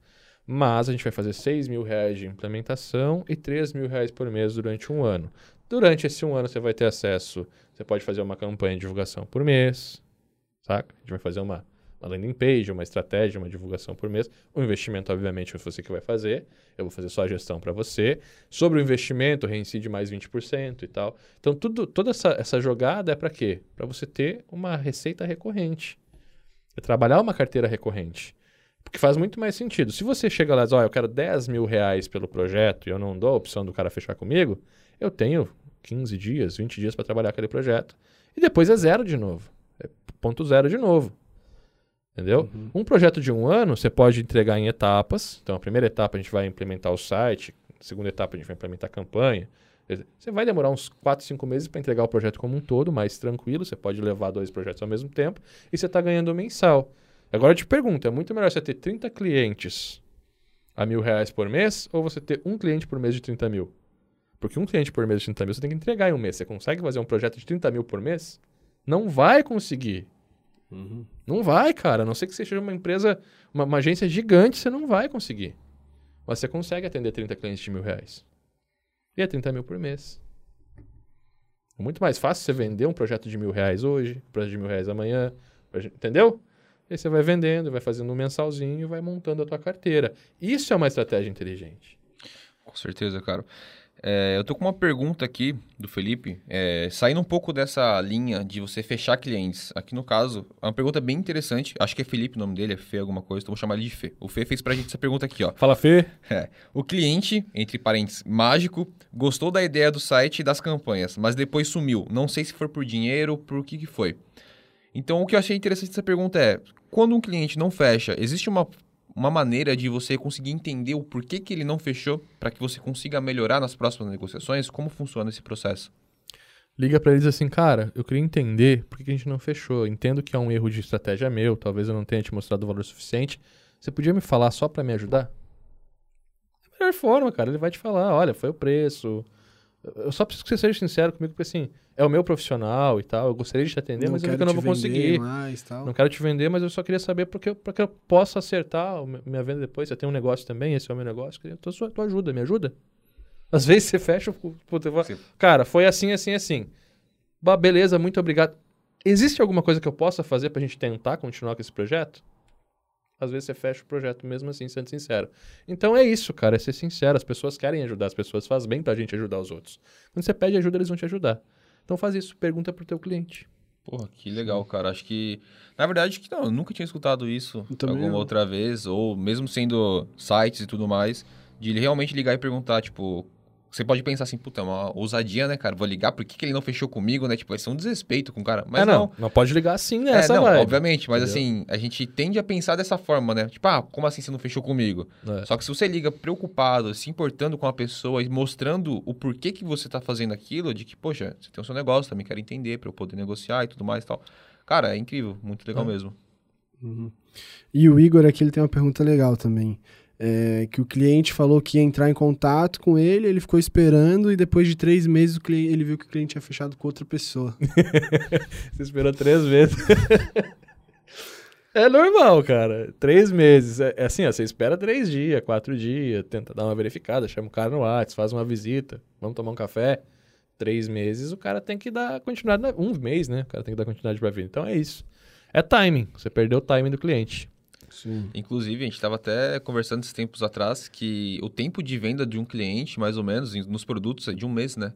mas a gente vai fazer 6 mil reais de implementação e 3 mil reais por mês durante um ano. Durante esse um ano você vai ter acesso, você pode fazer uma campanha de divulgação por mês, saca? A gente vai fazer uma, uma landing page, uma estratégia, uma divulgação por mês. O investimento, obviamente, é você que vai fazer. Eu vou fazer só a gestão para você. Sobre o investimento, reincide mais 20% e tal. Então, tudo, toda essa, essa jogada é para quê? Para você ter uma receita recorrente. É trabalhar uma carteira recorrente. Porque faz muito mais sentido. Se você chega lá e diz, ó, eu quero 10 mil reais pelo projeto e eu não dou a opção do cara fechar comigo, eu tenho 15 dias, 20 dias para trabalhar aquele projeto. E depois é zero de novo. É ponto zero de novo. Entendeu? Um projeto de um ano você pode entregar em etapas. Então, a primeira etapa a gente vai implementar o site, a segunda etapa a gente vai implementar a campanha. Você vai demorar uns 4, 5 meses para entregar o projeto como um todo, mais tranquilo. Você pode levar dois projetos ao mesmo tempo e você está ganhando mensal. Agora eu te pergunto: é muito melhor você ter 30 clientes a mil reais por mês ou você ter um cliente por mês de 30 mil? Porque um cliente por mês de 30 mil você tem que entregar em um mês. Você consegue fazer um projeto de 30 mil por mês? Não vai conseguir. Não vai, cara. A não ser que você seja uma empresa, uma, uma agência gigante, você não vai conseguir. Mas você consegue atender 30 clientes de mil reais. E é 30 mil por mês. É muito mais fácil você vender um projeto de mil reais hoje, um projeto de mil reais amanhã, entendeu? E aí você vai vendendo, vai fazendo um mensalzinho, vai montando a tua carteira. Isso é uma estratégia inteligente. Com certeza, cara. É, eu tô com uma pergunta aqui do Felipe, é, saindo um pouco dessa linha de você fechar clientes. Aqui no caso, é uma pergunta bem interessante. Acho que é Felipe o nome dele, é Fê alguma coisa, então vou chamar ele de Fê. O Fê fez pra gente essa pergunta aqui, ó. Fala, Fê. É, o cliente, entre parênteses, mágico, gostou da ideia do site e das campanhas, mas depois sumiu. Não sei se foi por dinheiro, por que que foi. Então, o que eu achei interessante dessa pergunta é, quando um cliente não fecha, existe uma, uma maneira de você conseguir entender o porquê que ele não fechou para que você consiga melhorar nas próximas negociações? Como funciona esse processo? Liga pra eles assim, cara, eu queria entender por que a gente não fechou. Entendo que é um erro de estratégia meu, talvez eu não tenha te mostrado o valor suficiente. Você podia me falar só pra me ajudar? Da melhor forma, cara. Ele vai te falar, olha, foi o preço. Eu só preciso que você seja sincero comigo, porque assim, é o meu profissional e tal. Eu gostaria de te atender, mas eu vi que eu não te vou vender conseguir. Mais, tal. Não quero te vender, mas eu só queria saber porque, para que eu possa acertar a minha venda depois. Você tem um negócio também, esse é o meu negócio. Queria tua, sua- tua ajuda, me ajuda. Às vezes você fecha, o- cara, foi assim, assim, assim. Bah, beleza, muito obrigado. Existe alguma coisa que eu possa fazer pra gente tentar continuar com esse projeto? Às vezes você fecha o projeto mesmo assim, sendo sincero. Então é isso, cara, é ser sincero. As pessoas querem ajudar, as pessoas fazem bem pra gente ajudar os outros. Quando você pede ajuda, eles vão te ajudar. Então faz isso, pergunta pro teu cliente. Porra, que legal, cara. Acho que. Na verdade, que não, eu nunca tinha escutado isso alguma não. outra vez, ou mesmo sendo sites e tudo mais, de ele realmente ligar e perguntar, tipo. Você pode pensar assim, puta, é uma ousadia, né, cara? Vou ligar, por que, que ele não fechou comigo, né? Tipo, vai ser um desrespeito com o cara. Mas é, não. não, não pode ligar assim É, nessa, não, vibe. obviamente, mas Entendeu? assim, a gente tende a pensar dessa forma, né? Tipo, ah, como assim você não fechou comigo? É. Só que se você liga preocupado, se importando com a pessoa e mostrando o porquê que você tá fazendo aquilo, de que, poxa, você tem o seu negócio, também quero entender pra eu poder negociar e tudo mais e tal. Cara, é incrível, muito legal É. mesmo. Uhum. E o Igor aqui ele tem uma pergunta legal também. É, que o cliente falou que ia entrar em contato com ele, ele ficou esperando e depois de três meses cliente, ele viu que o cliente tinha fechado com outra pessoa. Você esperou três vezes. é normal, cara. Três meses. É, é assim, ó, você espera três dias, quatro dias, tenta dar uma verificada, chama o cara no WhatsApp, faz uma visita, vamos tomar um café. Três meses, o cara tem que dar continuidade. Um mês, né? O cara tem que dar continuidade pra vida. Então é isso. É timing. Você perdeu o timing do cliente. Sim. Inclusive, a gente estava até conversando esses tempos atrás que o tempo de venda de um cliente, mais ou menos, nos produtos, é de um mês, né?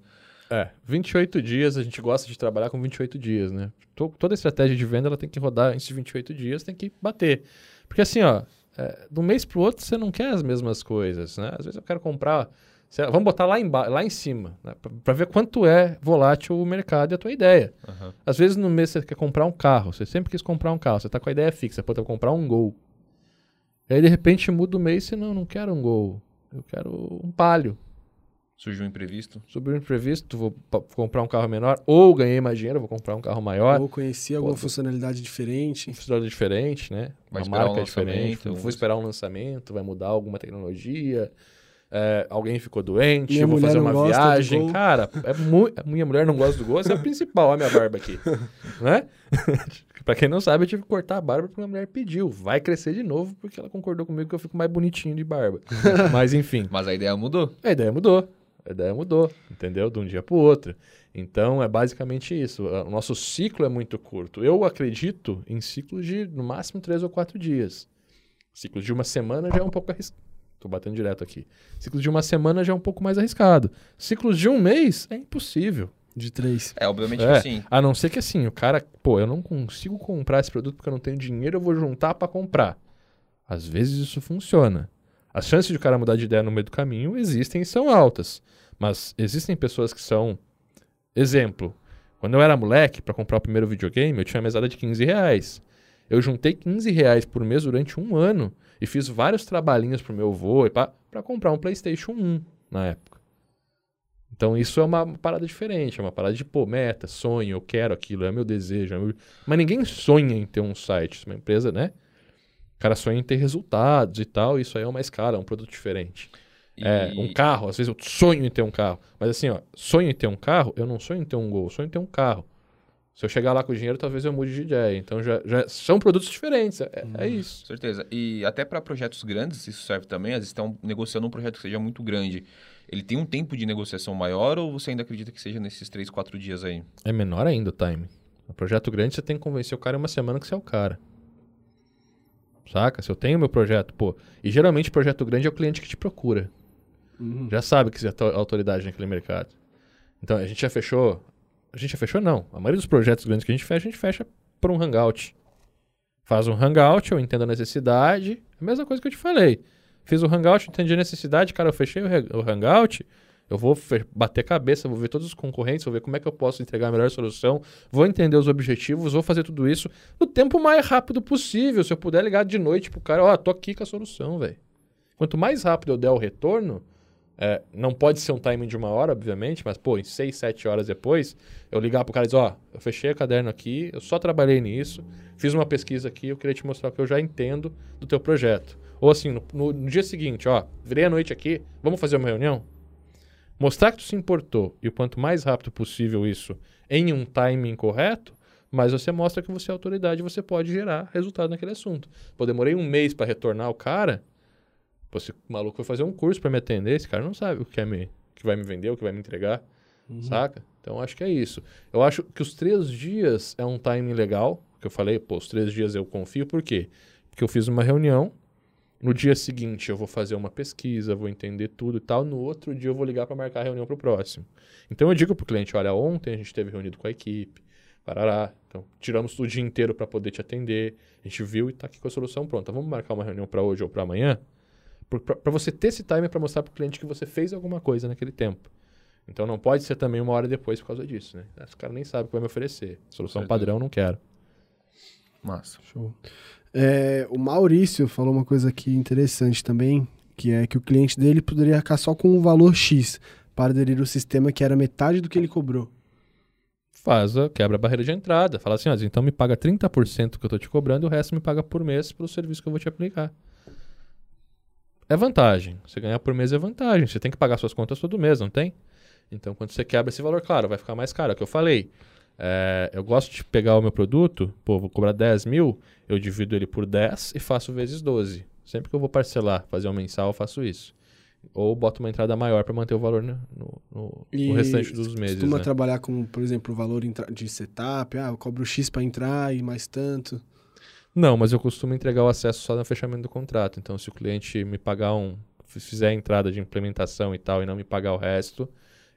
É, 28 dias, a gente gosta de trabalhar com 28 dias, né? Toda estratégia de venda ela tem que rodar esses 28 dias, tem que bater. Porque assim, ó, é, de um mês para o outro você não quer as mesmas coisas, né? Às vezes eu quero comprar, vamos botar lá em, lá em cima, né? para ver quanto é volátil o mercado e a tua ideia. Uhum. Às vezes no mês você quer comprar um carro, você sempre quis comprar um carro, você está com a ideia fixa, pode comprar um Gol. E aí, de repente, muda o mês e não, não quero um gol. Eu quero um palio. Surgiu um imprevisto? Surgiu um imprevisto, vou comprar um carro menor. Ou ganhei mais dinheiro, vou comprar um carro maior. Ou conheci alguma Pô, funcionalidade diferente. Funcionalidade diferente, né? Vai Uma marca um diferente. Vou esperar um lançamento, vai mudar alguma tecnologia. É, alguém ficou doente, minha vou fazer uma viagem. Cara, é muito. Minha mulher não gosta do gol, essa é a principal, a minha barba aqui. né? pra quem não sabe, eu tive que cortar a barba porque minha mulher pediu. Vai crescer de novo porque ela concordou comigo que eu fico mais bonitinho de barba. Mas enfim. Mas a ideia mudou. A ideia mudou. A ideia mudou, entendeu? De um dia pro outro. Então é basicamente isso. O nosso ciclo é muito curto. Eu acredito em ciclos de no máximo três ou quatro dias. Ciclo de uma semana já é um pouco arriscado Tô batendo direto aqui. Ciclo de uma semana já é um pouco mais arriscado. Ciclos de um mês é impossível. De três. É, obviamente é, que sim. A não ser que assim, o cara, pô, eu não consigo comprar esse produto porque eu não tenho dinheiro, eu vou juntar para comprar. Às vezes isso funciona. As chances de o cara mudar de ideia no meio do caminho existem e são altas. Mas existem pessoas que são. Exemplo, quando eu era moleque, para comprar o primeiro videogame, eu tinha uma mesada de 15 reais. Eu juntei 15 reais por mês durante um ano e fiz vários trabalhinhos pro meu avô para comprar um PlayStation 1 na época. Então isso é uma parada diferente, é uma parada de, pô, meta, sonho, eu quero aquilo, é meu desejo. É meu... Mas ninguém sonha em ter um site, uma empresa, né? O cara sonha em ter resultados e tal, isso aí é uma escala, é um produto diferente. E... É, um carro, às vezes eu sonho em ter um carro. Mas assim, ó, sonho em ter um carro, eu não sonho em ter um gol, sonho em ter um carro. Se eu chegar lá com o dinheiro, talvez eu mude de ideia. Então já, já são produtos diferentes. É, hum, é isso. Certeza. E até para projetos grandes, isso serve também. Às vezes estão negociando um projeto que seja muito grande. Ele tem um tempo de negociação maior ou você ainda acredita que seja nesses três, quatro dias aí? É menor ainda o time. Um projeto grande, você tem que convencer o cara em uma semana que você é o cara. Saca? Se eu tenho meu projeto, pô. E geralmente projeto grande é o cliente que te procura. Uhum. Já sabe que você é autoridade naquele mercado. Então a gente já fechou a gente já fechou, não. A maioria dos projetos grandes que a gente fecha, a gente fecha por um hangout. Faz um hangout, eu entendo a necessidade. A mesma coisa que eu te falei. Fiz o hangout, entendi a necessidade, cara, eu fechei o, hangout. Eu vou bater cabeça, vou ver todos os concorrentes, vou ver como é que eu posso entregar a melhor solução, vou entender os objetivos, vou fazer tudo isso no tempo mais rápido possível. Se eu puder ligar de noite pro cara, ó, oh, tô aqui com a solução, velho. Quanto mais rápido eu der o retorno, é, não pode ser um timing de uma hora, obviamente, mas, pô, em seis, sete horas depois, eu ligar pro cara e dizer, ó, eu fechei o caderno aqui, eu só trabalhei nisso, fiz uma pesquisa aqui, eu queria te mostrar o que eu já entendo do teu projeto. Ou assim, no, no, no dia seguinte, ó, virei a noite aqui, vamos fazer uma reunião? Mostrar que tu se importou, e o quanto mais rápido possível isso, em um timing correto, mas você mostra que você é autoridade, você pode gerar resultado naquele assunto. Pô, demorei um mês para retornar o cara, Pô, se o maluco foi fazer um curso para me atender, esse cara não sabe o que, é me, que vai me vender, o que vai me entregar, uhum. saca? Então, acho que é isso. Eu acho que os três dias é um timing legal, que eu falei, pô, os três dias eu confio, por quê? Porque eu fiz uma reunião, no dia seguinte eu vou fazer uma pesquisa, vou entender tudo e tal, no outro dia eu vou ligar para marcar a reunião para o próximo. Então, eu digo para o cliente, olha, ontem a gente teve reunido com a equipe, parará, então tiramos o dia inteiro para poder te atender, a gente viu e está aqui com a solução pronta. Vamos marcar uma reunião para hoje ou para amanhã? Para você ter esse time para mostrar para o cliente que você fez alguma coisa naquele tempo. Então não pode ser também uma hora depois por causa disso, né? Esse cara nem sabe o que vai me oferecer. Solução padrão, não quero. Massa. Show. É, o Maurício falou uma coisa aqui interessante também, que é que o cliente dele poderia arcar só com um valor X para aderir ao sistema que era metade do que ele cobrou. faz a quebra a barreira de entrada. Fala assim, ó, então me paga 30% que eu tô te cobrando e o resto me paga por mês pelo serviço que eu vou te aplicar. É vantagem. Você ganhar por mês é vantagem. Você tem que pagar suas contas todo mês, não tem? Então, quando você quebra esse valor, claro, vai ficar mais caro. É o que eu falei. É, eu gosto de pegar o meu produto, pô, vou cobrar 10 mil, eu divido ele por 10 e faço vezes 12. Sempre que eu vou parcelar, fazer um mensal, eu faço isso. Ou boto uma entrada maior para manter o valor no, no, no restante dos meses. Costuma né? trabalhar com, por exemplo, o valor de setup, ah, eu cobro X para entrar e mais tanto. Não, mas eu costumo entregar o acesso só no fechamento do contrato. Então, se o cliente me pagar um, fizer a entrada de implementação e tal, e não me pagar o resto,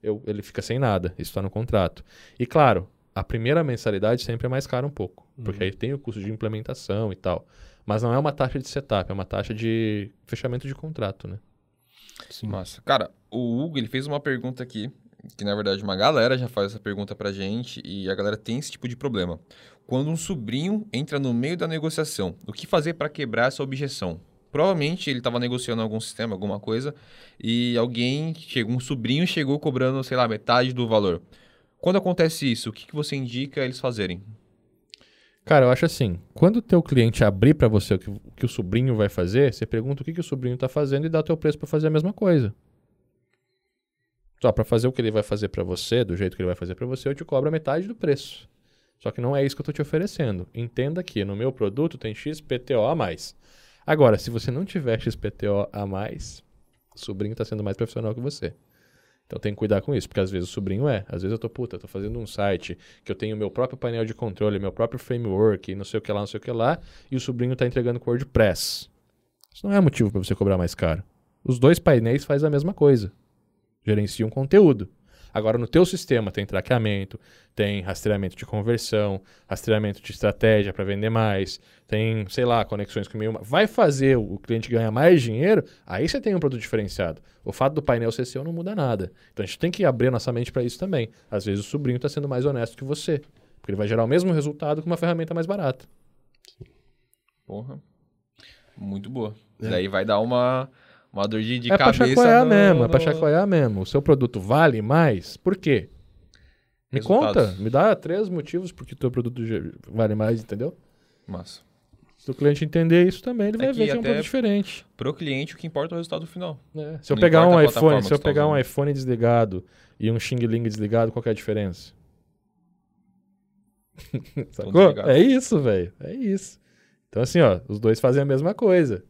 eu, ele fica sem nada. Isso está no contrato. E claro, a primeira mensalidade sempre é mais cara um pouco, uhum. porque aí tem o custo de implementação e tal. Mas não é uma taxa de setup, é uma taxa de fechamento de contrato, né? Sim. Massa. Cara, o Hugo ele fez uma pergunta aqui, que na verdade uma galera já faz essa pergunta pra gente e a galera tem esse tipo de problema. Quando um sobrinho entra no meio da negociação, o que fazer para quebrar essa objeção? Provavelmente ele estava negociando algum sistema, alguma coisa, e alguém, chegou, um sobrinho chegou cobrando, sei lá, metade do valor. Quando acontece isso, o que, que você indica eles fazerem? Cara, eu acho assim, quando o teu cliente abrir para você o que, o que, o sobrinho vai fazer, você pergunta o que, que o sobrinho está fazendo e dá o teu preço para fazer a mesma coisa. Só para fazer o que ele vai fazer para você, do jeito que ele vai fazer para você, eu te cobro a metade do preço. Só que não é isso que eu estou te oferecendo. Entenda que no meu produto tem XPTO a mais. Agora, se você não tiver XPTO a mais, o sobrinho está sendo mais profissional que você. Então tem que cuidar com isso, porque às vezes o sobrinho é. Às vezes eu tô, puta, tô fazendo um site que eu tenho meu próprio painel de controle, meu próprio framework, não sei o que lá, não sei o que lá, e o sobrinho tá entregando com WordPress. Isso não é motivo para você cobrar mais caro. Os dois painéis fazem a mesma coisa. Gerenciam conteúdo. Agora, no teu sistema tem traqueamento, tem rastreamento de conversão, rastreamento de estratégia para vender mais, tem, sei lá, conexões com meio... Vai fazer o cliente ganhar mais dinheiro, aí você tem um produto diferenciado. O fato do painel ser seu não muda nada. Então, a gente tem que abrir a nossa mente para isso também. Às vezes o sobrinho está sendo mais honesto que você, porque ele vai gerar o mesmo resultado com uma ferramenta mais barata. Porra. Muito boa. É. Daí vai dar uma uma dor de, de é cabeça. Pra chacoalhar no, mesmo, no... é pra chacoalhar mesmo. O seu produto vale mais? Por quê? Me Resultados. conta, me dá três motivos por que o teu produto vale mais, entendeu? Massa. Se o cliente entender isso também, ele é vai ver que é um produto diferente. Pro cliente, o que importa é o resultado final. É. Se eu Não pegar um iPhone, se eu pegar um iPhone desligado e um Xing Ling desligado, qual é a diferença? Sacou? É isso, velho. É isso. Então, assim, ó, os dois fazem a mesma coisa.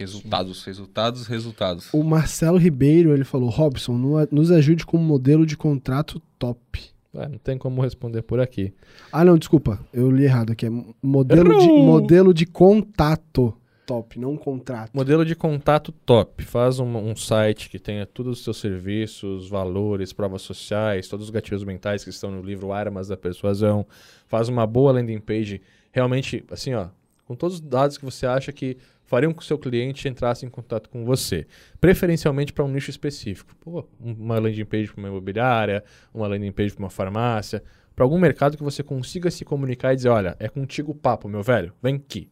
Resultados, resultados, resultados. O Marcelo Ribeiro, ele falou, Robson, nos ajude com um modelo de contrato top. Ah, não tem como responder por aqui. Ah, não, desculpa. Eu li errado aqui. É modelo, de, modelo de contato top, não contrato. Modelo de contato top. Faz um, um, site que tenha todos os seus serviços, valores, provas sociais, todos os gatilhos mentais que estão no livro Armas da Persuasão. Faz uma boa landing page. Realmente, assim, ó, com todos os dados que você acha que fariam com que o seu cliente entrasse em contato com você. Preferencialmente para um nicho específico. Pô, uma landing page para uma imobiliária, uma landing page para uma farmácia, para algum mercado que você consiga se comunicar e dizer, olha, é contigo o papo, meu velho, vem aqui.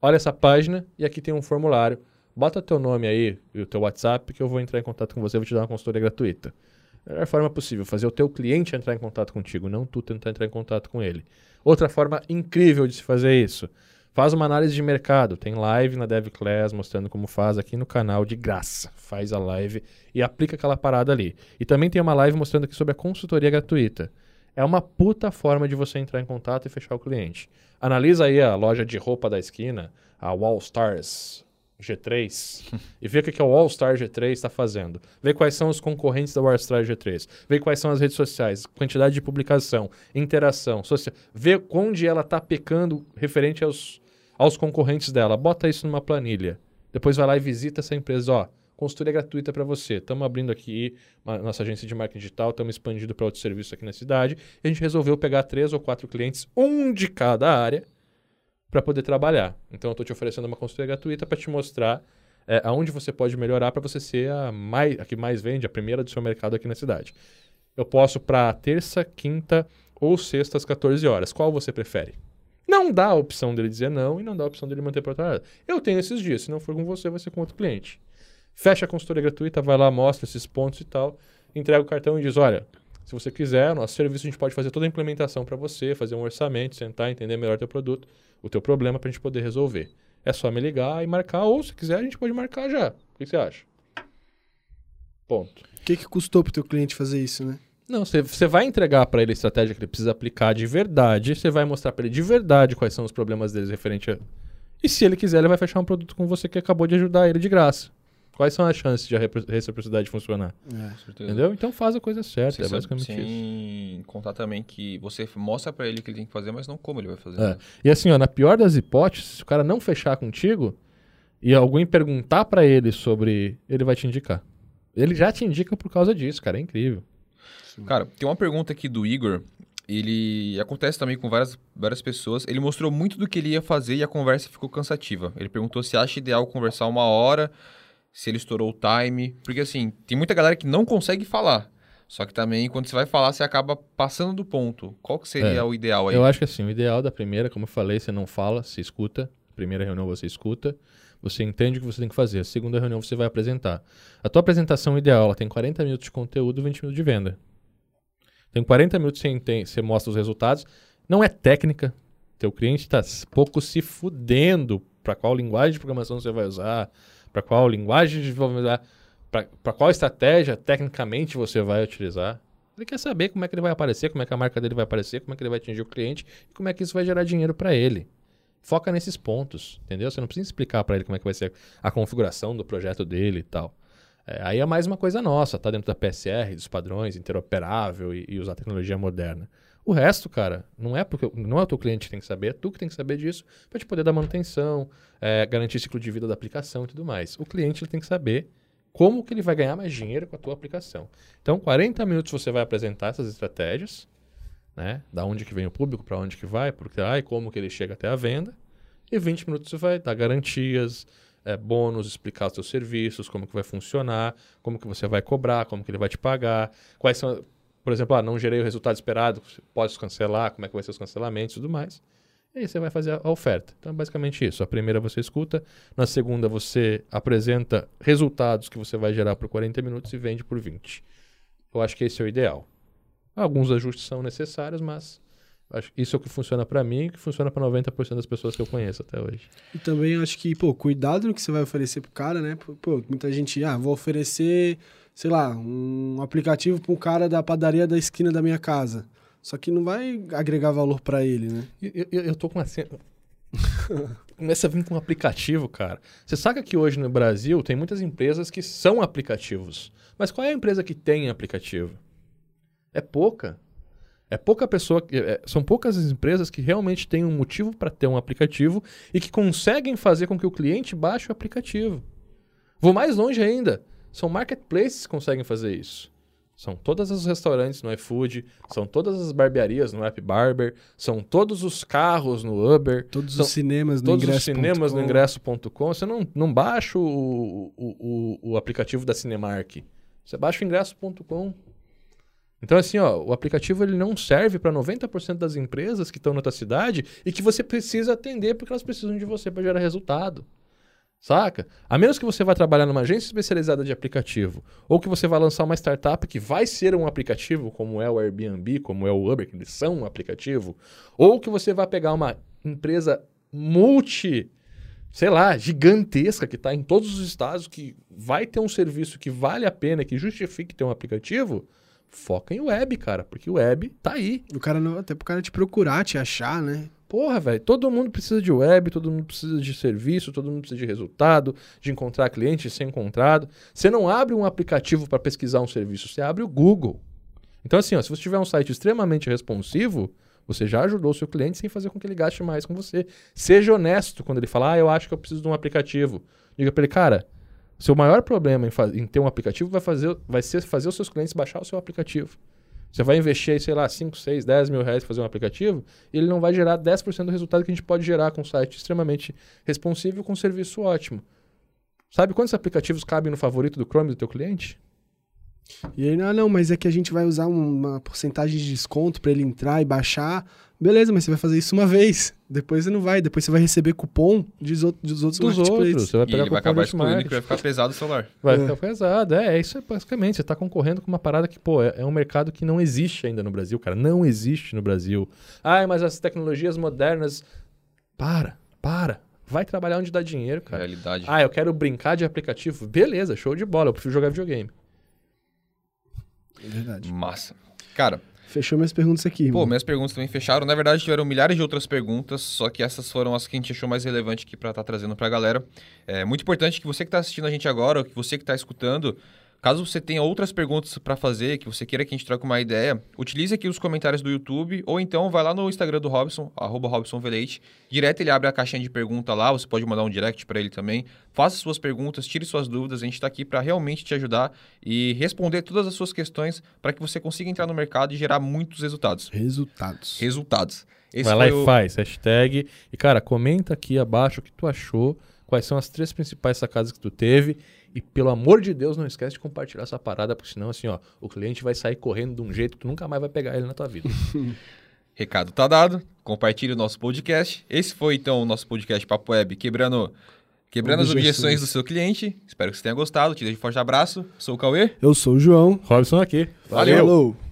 Olha essa página e aqui tem um formulário. Bota teu nome aí e o teu WhatsApp que eu vou entrar em contato com você vou te dar uma consultoria gratuita. Melhor forma possível, fazer o teu cliente entrar em contato contigo, não tu tentar entrar em contato com ele. Outra forma incrível de se fazer isso Faz uma análise de mercado. Tem live na DevClass mostrando como faz aqui no canal de graça. Faz a live e aplica aquela parada ali. E também tem uma live mostrando aqui sobre a consultoria gratuita. É uma puta forma de você entrar em contato e fechar o cliente. Analisa aí a loja de roupa da esquina, a Wall Stars G3, e vê o que, o All Star G3 está fazendo. Vê quais são os concorrentes da All Star G3. Vê quais são as redes sociais, quantidade de publicação, interação, social. Vê onde ela está pecando referente aos aos concorrentes dela. Bota isso numa planilha. Depois vai lá e visita essa empresa. Ó, consultoria gratuita para você. Estamos abrindo aqui a nossa agência de marketing digital, estamos expandindo para outros serviços aqui na cidade. E a gente resolveu pegar três ou quatro clientes, um de cada área, para poder trabalhar. Então, eu estou te oferecendo uma consultoria gratuita para te mostrar é, aonde você pode melhorar para você ser a, mais, a que mais vende, a primeira do seu mercado aqui na cidade. Eu posso para terça, quinta ou sexta às 14 horas. Qual você prefere? Não dá a opção dele dizer não e não dá a opção dele manter trás. Eu tenho esses dias, se não for com você, vai ser com outro cliente. Fecha a consultoria gratuita, vai lá, mostra esses pontos e tal, entrega o cartão e diz: olha, Se você quiser, nosso serviço a gente pode fazer toda a implementação para você, fazer um orçamento, sentar, entender melhor o teu produto, o teu problema para a gente poder resolver. É só me ligar e marcar, ou se quiser, a gente pode marcar já. O que você acha? Ponto. O que, que custou para o teu cliente fazer isso, né? Não, você vai entregar para ele a estratégia que ele precisa aplicar de verdade, você vai mostrar para ele de verdade quais são os problemas deles referente a... E se ele quiser, ele vai fechar um produto com você que acabou de ajudar ele de graça. Quais são as chances de a reciprocidade funcionar? É, Entendeu? Então faz a coisa certa, é basicamente sem isso. Sem contar também que você mostra para ele o que ele tem que fazer, mas não como ele vai fazer. É. E assim, ó, na pior das hipóteses, se o cara não fechar contigo e alguém perguntar para ele sobre, ele vai te indicar. Ele já te indica por causa disso, cara, é incrível. Cara, tem uma pergunta aqui do Igor. Ele acontece também com várias, várias pessoas. Ele mostrou muito do que ele ia fazer e a conversa ficou cansativa. Ele perguntou se acha ideal conversar uma hora, se ele estourou o time. Porque assim, tem muita galera que não consegue falar. Só que também, quando você vai falar, você acaba passando do ponto. Qual que seria é, o ideal aí? Eu acho que assim, o ideal da primeira, como eu falei, você não fala, se escuta. Primeira reunião você escuta. Você entende o que você tem que fazer. A segunda reunião você vai apresentar. A tua apresentação ideal, ela tem 40 minutos de conteúdo e 20 minutos de venda. Tem 40 minutos você, você mostra os resultados. Não é técnica. Teu cliente está pouco se fudendo para qual linguagem de programação você vai usar, para qual linguagem de desenvolvimento, para qual estratégia tecnicamente você vai utilizar. Ele quer saber como é que ele vai aparecer, como é que a marca dele vai aparecer, como é que ele vai atingir o cliente e como é que isso vai gerar dinheiro para ele. Foca nesses pontos, entendeu? Você não precisa explicar para ele como é que vai ser a configuração do projeto dele e tal. É, aí é mais uma coisa nossa, tá dentro da PSR, dos padrões, interoperável e, e, usar tecnologia moderna. O resto, cara, não é porque não é o teu cliente que tem que saber, é tu que tem que saber disso para te poder dar manutenção, é, garantir ciclo de vida da aplicação e tudo mais. O cliente ele tem que saber como que ele vai ganhar mais dinheiro com a tua aplicação. Então, 40 minutos você vai apresentar essas estratégias, né? Da onde que vem o público, para onde que vai, porque e como que ele chega até a venda. E 20 minutos você vai dar garantias, é, bônus, explicar os seus serviços, como que vai funcionar, como que você vai cobrar, como que ele vai te pagar, quais são, por exemplo, ah, não gerei o resultado esperado, pode cancelar, como é que vai ser os cancelamentos e tudo mais. E aí você vai fazer a oferta. Então, é basicamente isso. A primeira você escuta, na segunda você apresenta resultados que você vai gerar por 40 minutos e vende por 20. Eu acho que esse é o ideal. Alguns ajustes são necessários, mas Acho isso é o que funciona para mim e que funciona para 90% das pessoas que eu conheço até hoje. E também acho que, pô, cuidado no que você vai oferecer pro cara, né? Pô, muita gente, ah, vou oferecer, sei lá, um aplicativo para um cara da padaria da esquina da minha casa. Só que não vai agregar valor para ele, né? Eu, eu, eu tô com assim. Começa a vir com um aplicativo, cara. Você sabe que hoje no Brasil tem muitas empresas que são aplicativos. Mas qual é a empresa que tem aplicativo? É pouca. É pouca pessoa, é, são poucas as empresas que realmente têm um motivo para ter um aplicativo e que conseguem fazer com que o cliente baixe o aplicativo. Vou mais longe ainda. São marketplaces que conseguem fazer isso. São todos os restaurantes no iFood, são todas as barbearias no App Barber, são todos os carros no Uber. Todos os cinemas no ingresso. Todos os cinemas no ingresso.com. Você não, não baixa o, o, o, o aplicativo da Cinemark. Você baixa o ingresso.com. Então, assim, ó, o aplicativo ele não serve para 90% das empresas que estão na tua cidade e que você precisa atender porque elas precisam de você para gerar resultado. Saca? A menos que você vá trabalhar numa agência especializada de aplicativo, ou que você vai lançar uma startup que vai ser um aplicativo, como é o Airbnb, como é o Uber, que eles são um aplicativo, ou que você vai pegar uma empresa multi, sei lá, gigantesca, que está em todos os estados, que vai ter um serviço que vale a pena, que justifique ter um aplicativo, foca em web, cara, porque o web tá aí. O cara não, até pro cara te procurar, te achar, né? Porra, velho, todo mundo precisa de web, todo mundo precisa de serviço, todo mundo precisa de resultado, de encontrar cliente, de ser encontrado. Você não abre um aplicativo para pesquisar um serviço, você abre o Google. Então, assim, ó, se você tiver um site extremamente responsivo, você já ajudou o seu cliente sem fazer com que ele gaste mais com você. Seja honesto quando ele falar, ah, eu acho que eu preciso de um aplicativo. Diga para ele, cara, seu maior problema em, em, ter um aplicativo vai, fazer, vai ser fazer os seus clientes baixar o seu aplicativo. Você vai investir, sei lá, 5, 6, 10 mil reais para fazer um aplicativo, e ele não vai gerar 10% do resultado que a gente pode gerar com um site extremamente responsivo com um serviço ótimo. Sabe quantos aplicativos cabem no favorito do Chrome do teu cliente? E aí, ah, não, mas é que a gente vai usar uma porcentagem de desconto para ele entrar e baixar. Beleza, mas você vai fazer isso uma vez. Depois você não vai. Depois você vai receber cupom dos, outros, dos outros dos outros. Você vai pegar e ele vai acabar excluindo que vai ficar pesado o celular. Vai é. ficar pesado. É, é, isso é basicamente. Você está concorrendo com uma parada que, pô, é, é, um mercado que não existe ainda no Brasil, cara. Não existe no Brasil. Ah, mas as tecnologias modernas. Para, para. Vai trabalhar onde dá dinheiro, cara. Realidade. Ah, eu quero brincar de aplicativo. Beleza, show de bola. Eu prefiro jogar videogame. É verdade. Massa. Cara, Fechou minhas perguntas aqui. Pô, minhas perguntas também fecharam. Na verdade, tiveram milhares de outras perguntas, só que essas foram as que a gente achou mais relevante aqui para estar tá trazendo para a galera. É muito importante que você que está assistindo a gente agora, ou que você que está escutando, Caso você tenha outras perguntas para fazer, que você queira que a gente troque uma ideia, utilize aqui os comentários do YouTube ou então vai lá no Instagram do Robson, arroba Robson Velete. Direto ele abre a caixinha de pergunta lá, você pode mandar um direct para ele também. Faça suas perguntas, tire suas dúvidas, a gente está aqui para realmente te ajudar e responder todas as suas questões para que você consiga entrar no mercado e gerar muitos resultados. Resultados. Resultados. Esse vai lá e o... faz, hashtag. E cara, comenta aqui abaixo o que tu achou, quais são as três principais sacadas que tu teve e pelo amor de Deus, não esquece de compartilhar essa parada, porque senão, assim, ó, o cliente vai sair correndo de um jeito que tu nunca mais vai pegar ele na tua vida. Recado tá dado. Compartilhe o nosso podcast. Esse foi, então, o nosso podcast Papo Web, quebrando, quebrando as objeções do seu cliente. Espero que você tenha gostado. Te deixo um forte abraço. Sou o Cauê. Eu sou o João. Robson aqui. Valeu. Valeu.